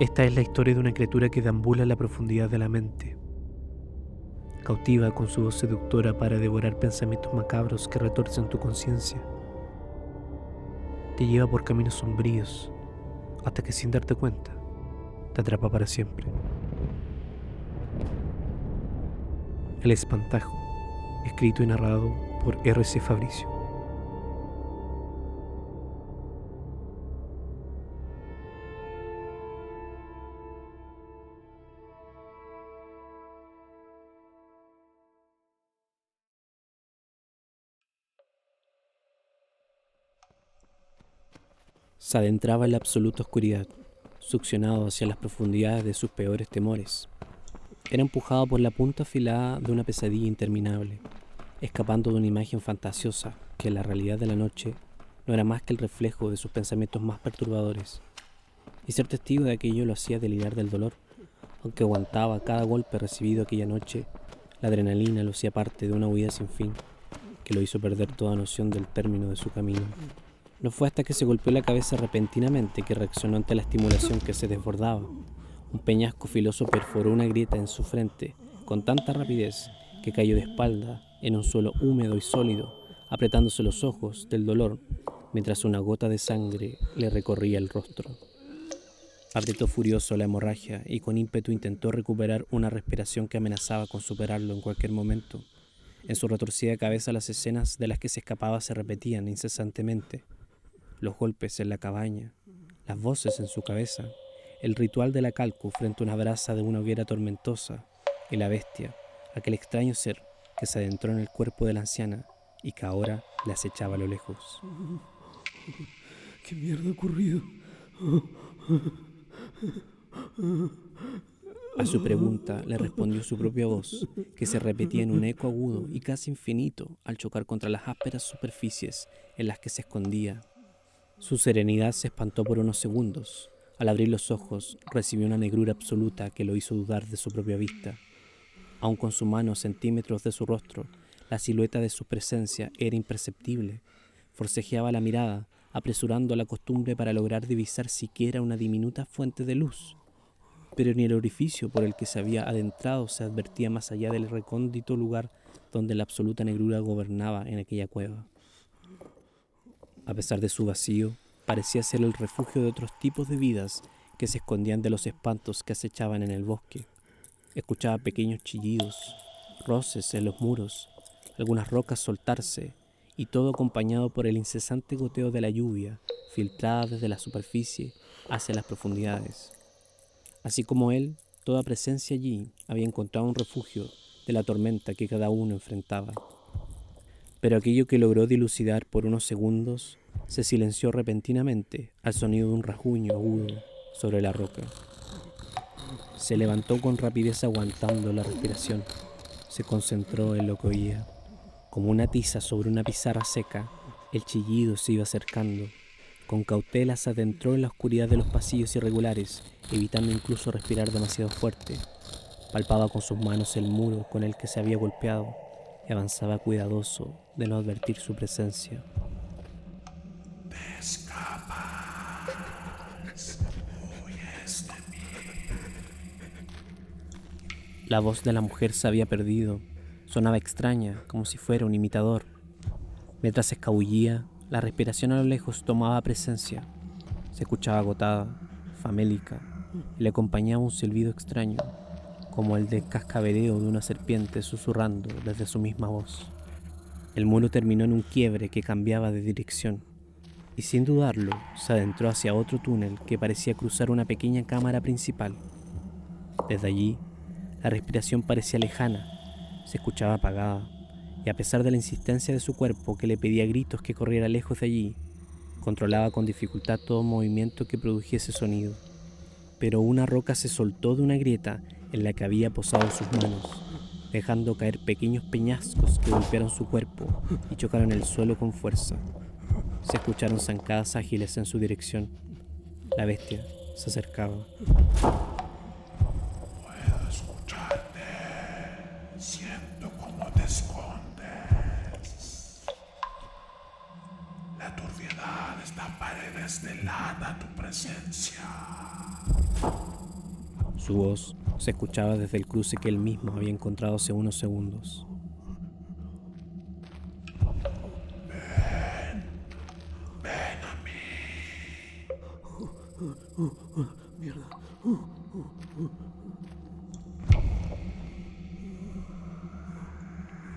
Esta es la historia de una criatura que deambula en la profundidad de la mente. Cautiva con su voz seductora para devorar pensamientos macabros que retorcen tu conciencia. Te lleva por caminos sombríos hasta que sin darte cuenta te atrapa para siempre. El espantajo, escrito y narrado por R.C. Fabricio. Se adentraba en la absoluta oscuridad, succionado hacia las profundidades de sus peores temores. Era empujado por la punta afilada de una pesadilla interminable, escapando de una imagen fantasiosa que la realidad de la noche no era más que el reflejo de sus pensamientos más perturbadores. Y ser testigo de aquello lo hacía delirar del dolor, aunque aguantaba cada golpe recibido aquella noche, la adrenalina lo hacía parte de una huida sin fin, que lo hizo perder toda noción del término de su camino. No fue hasta que se golpeó la cabeza repentinamente que reaccionó ante la estimulación que se desbordaba. Un peñasco filoso perforó una grieta en su frente con tanta rapidez que cayó de espalda en un suelo húmedo y sólido, apretándose los ojos del dolor mientras una gota de sangre le recorría el rostro. Apretó furioso la hemorragia y con ímpetu intentó recuperar una respiración que amenazaba con superarlo en cualquier momento. En su retorcida cabeza las escenas de las que se escapaba se repetían incesantemente los golpes en la cabaña, las voces en su cabeza, el ritual de la calcu frente a una brasa de una hoguera tormentosa, y la bestia, aquel extraño ser que se adentró en el cuerpo de la anciana y que ahora le acechaba a lo lejos. ¿Qué mierda ha ocurrido? A su pregunta le respondió su propia voz, que se repetía en un eco agudo y casi infinito al chocar contra las ásperas superficies en las que se escondía su serenidad se espantó por unos segundos. Al abrir los ojos, recibió una negrura absoluta que lo hizo dudar de su propia vista. Aun con su mano centímetros de su rostro, la silueta de su presencia era imperceptible. Forcejeaba la mirada, apresurando la costumbre para lograr divisar siquiera una diminuta fuente de luz. Pero ni el orificio por el que se había adentrado se advertía más allá del recóndito lugar donde la absoluta negrura gobernaba en aquella cueva. A pesar de su vacío, parecía ser el refugio de otros tipos de vidas que se escondían de los espantos que acechaban en el bosque. Escuchaba pequeños chillidos, roces en los muros, algunas rocas soltarse, y todo acompañado por el incesante goteo de la lluvia, filtrada desde la superficie hacia las profundidades. Así como él, toda presencia allí había encontrado un refugio de la tormenta que cada uno enfrentaba pero aquello que logró dilucidar por unos segundos se silenció repentinamente al sonido de un rajuño agudo sobre la roca. Se levantó con rapidez aguantando la respiración. Se concentró en lo que oía. Como una tiza sobre una pizarra seca, el chillido se iba acercando. Con cautela se adentró en la oscuridad de los pasillos irregulares, evitando incluso respirar demasiado fuerte. Palpaba con sus manos el muro con el que se había golpeado avanzaba cuidadoso de no advertir su presencia. La voz de la mujer se había perdido. Sonaba extraña, como si fuera un imitador. Mientras se escabullía, la respiración a lo lejos tomaba presencia. Se escuchaba agotada, famélica, y le acompañaba un silbido extraño, como el de cascabeleo de una serpiente susurrando desde su misma voz. El muro terminó en un quiebre que cambiaba de dirección, y sin dudarlo se adentró hacia otro túnel que parecía cruzar una pequeña cámara principal. Desde allí, la respiración parecía lejana, se escuchaba apagada, y a pesar de la insistencia de su cuerpo que le pedía gritos que corriera lejos de allí, controlaba con dificultad todo movimiento que produjese sonido. Pero una roca se soltó de una grieta en la que había posado sus manos, dejando caer pequeños peñascos que golpearon su cuerpo y chocaron el suelo con fuerza. Se escucharon zancadas ágiles en su dirección. La bestia se acercaba. Puedo escucharte. Siento cómo te escondes. La turbiedad paredes delata tu presencia. Su voz se escuchaba desde el cruce que él mismo había encontrado hace unos segundos.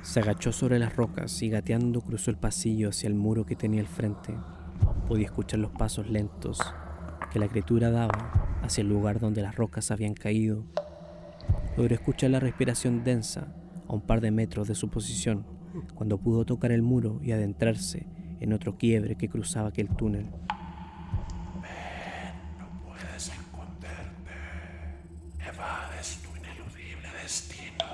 Se agachó sobre las rocas y gateando cruzó el pasillo hacia el muro que tenía al frente. Podía escuchar los pasos lentos que la criatura daba hacia el lugar donde las rocas habían caído. Logró escuchar la respiración densa a un par de metros de su posición cuando pudo tocar el muro y adentrarse en otro quiebre que cruzaba aquel túnel. No puedes esconderte. Evades tu ineludible destino.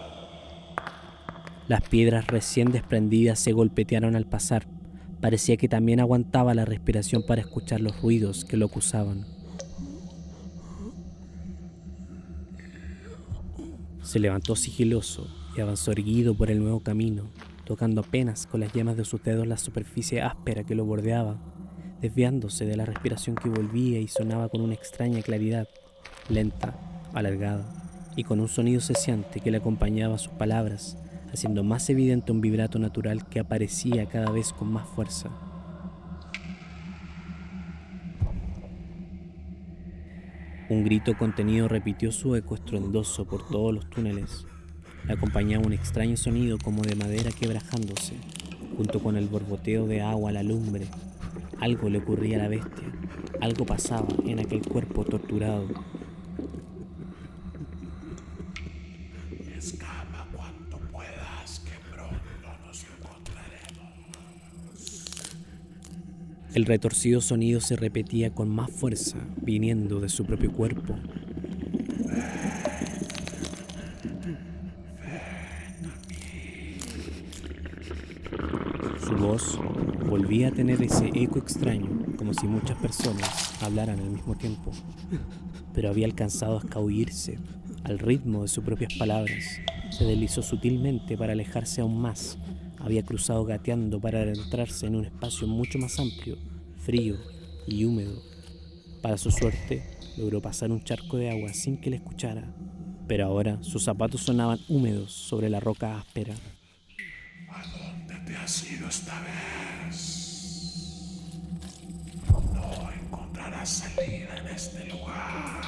Las piedras recién desprendidas se golpetearon al pasar. Parecía que también aguantaba la respiración para escuchar los ruidos que lo acusaban. Se levantó sigiloso y avanzó erguido por el nuevo camino, tocando apenas con las yemas de sus dedos la superficie áspera que lo bordeaba, desviándose de la respiración que volvía y sonaba con una extraña claridad, lenta, alargada, y con un sonido cesante que le acompañaba a sus palabras, haciendo más evidente un vibrato natural que aparecía cada vez con más fuerza. Un grito contenido repitió su eco estruendoso por todos los túneles. Le acompañaba un extraño sonido como de madera quebrajándose, junto con el borboteo de agua a la lumbre. Algo le ocurría a la bestia, algo pasaba en aquel cuerpo torturado. El retorcido sonido se repetía con más fuerza, viniendo de su propio cuerpo. Su voz volvía a tener ese eco extraño, como si muchas personas hablaran al mismo tiempo, pero había alcanzado a escabullirse al ritmo de sus propias palabras. Se deslizó sutilmente para alejarse aún más. Había cruzado gateando para adentrarse en un espacio mucho más amplio, frío y húmedo. Para su suerte, logró pasar un charco de agua sin que le escuchara, pero ahora sus zapatos sonaban húmedos sobre la roca áspera. ¿A dónde te has ido esta vez? No encontrarás salida en este lugar.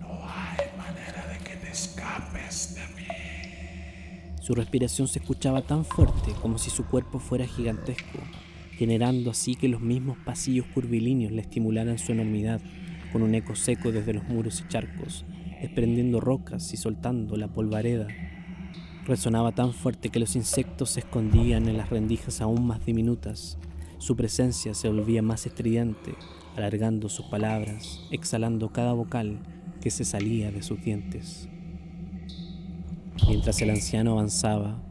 No hay manera de que te escapes de mí. Su respiración se escuchaba tan fuerte como si su cuerpo fuera gigantesco, generando así que los mismos pasillos curvilíneos le estimularan su enormidad, con un eco seco desde los muros y charcos, desprendiendo rocas y soltando la polvareda. Resonaba tan fuerte que los insectos se escondían en las rendijas aún más diminutas. Su presencia se volvía más estridente, alargando sus palabras, exhalando cada vocal que se salía de sus dientes. Mientras el anciano avanzaba,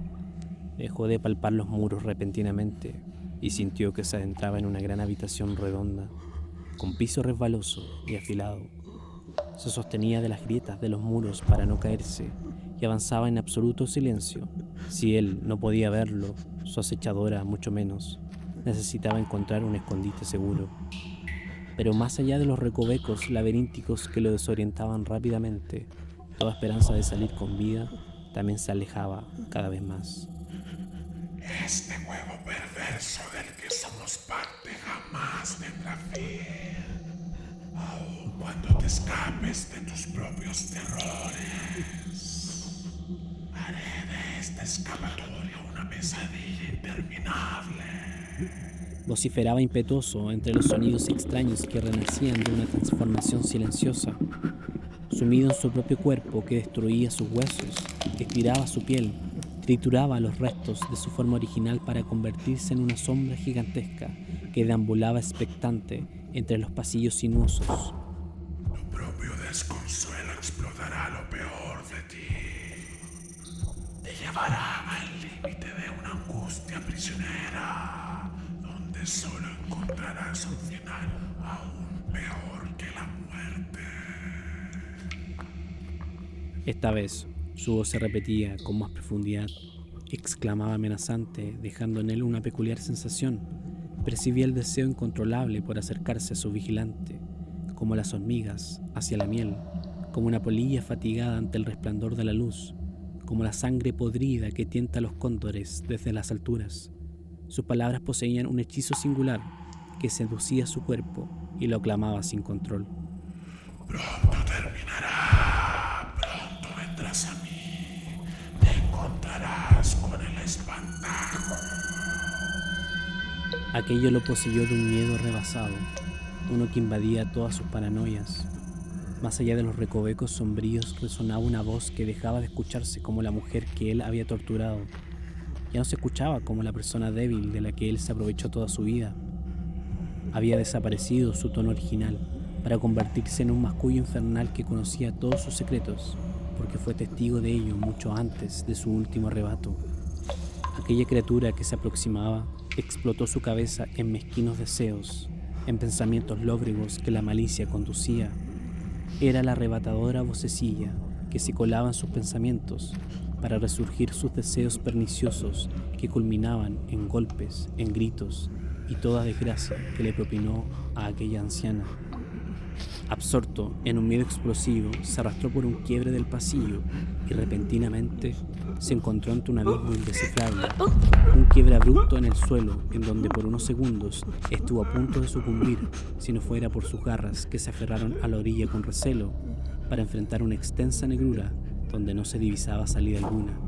dejó de palpar los muros repentinamente y sintió que se adentraba en una gran habitación redonda, con piso resbaloso y afilado. Se sostenía de las grietas de los muros para no caerse y avanzaba en absoluto silencio. Si él no podía verlo, su acechadora mucho menos, necesitaba encontrar un escondite seguro. Pero más allá de los recovecos laberínticos que lo desorientaban rápidamente, toda esperanza de salir con vida también se alejaba cada vez más. Este juego perverso del que somos parte jamás tendrá fin. Aun cuando te escapes de tus propios terrores, haré de esta escapatoria una pesadilla interminable. Vociferaba impetuoso entre los sonidos extraños que renacían de una transformación silenciosa. Sumido en su propio cuerpo que destruía sus huesos, estiraba su piel, trituraba los restos de su forma original para convertirse en una sombra gigantesca que deambulaba expectante entre los pasillos sinuosos. Tu propio desconsuelo explotará lo peor de ti. Te llevará al límite de una angustia prisionera, donde solo encontrarás un final aún peor que la muerte. Esta vez su voz se repetía con más profundidad, exclamaba amenazante, dejando en él una peculiar sensación, Percibía el deseo incontrolable por acercarse a su vigilante, como las hormigas hacia la miel, como una polilla fatigada ante el resplandor de la luz, como la sangre podrida que tienta a los cóndores desde las alturas. Sus palabras poseían un hechizo singular que seducía su cuerpo y lo aclamaba sin control. Pronto terminará, Aquello lo poseyó de un miedo rebasado, uno que invadía todas sus paranoias. Más allá de los recovecos sombríos resonaba una voz que dejaba de escucharse como la mujer que él había torturado. Ya no se escuchaba como la persona débil de la que él se aprovechó toda su vida. Había desaparecido su tono original para convertirse en un mascullo infernal que conocía todos sus secretos, porque fue testigo de ello mucho antes de su último arrebato. Aquella criatura que se aproximaba explotó su cabeza en mezquinos deseos, en pensamientos lóbregos que la malicia conducía era la arrebatadora vocecilla que se colaba en sus pensamientos para resurgir sus deseos perniciosos que culminaban en golpes, en gritos y toda desgracia que le propinó a aquella anciana. Absorto en un miedo explosivo, se arrastró por un quiebre del pasillo y repentinamente se encontró ante un abismo indescifrable, un quiebre abrupto en el suelo en donde por unos segundos estuvo a punto de sucumbir si no fuera por sus garras que se aferraron a la orilla con recelo para enfrentar una extensa negrura donde no se divisaba salida alguna.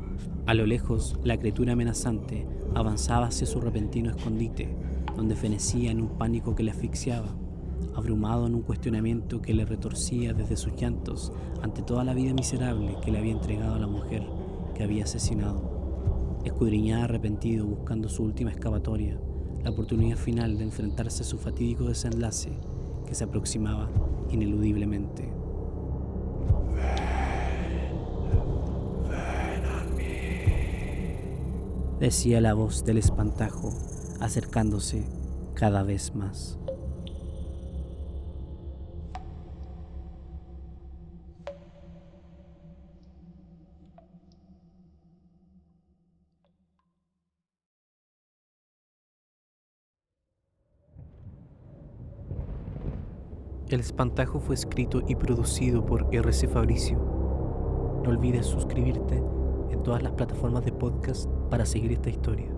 A lo lejos, la criatura amenazante avanzaba hacia su repentino escondite, donde fenecía en un pánico que le asfixiaba, abrumado en un cuestionamiento que le retorcía desde sus llantos ante toda la vida miserable que le había entregado a la mujer que había asesinado. Escudriñaba arrepentido buscando su última excavatoria, la oportunidad final de enfrentarse a su fatídico desenlace que se aproximaba ineludiblemente. Decía la voz del espantajo, acercándose cada vez más. El espantajo fue escrito y producido por RC Fabricio. No olvides suscribirte en todas las plataformas de podcast para seguir esta historia.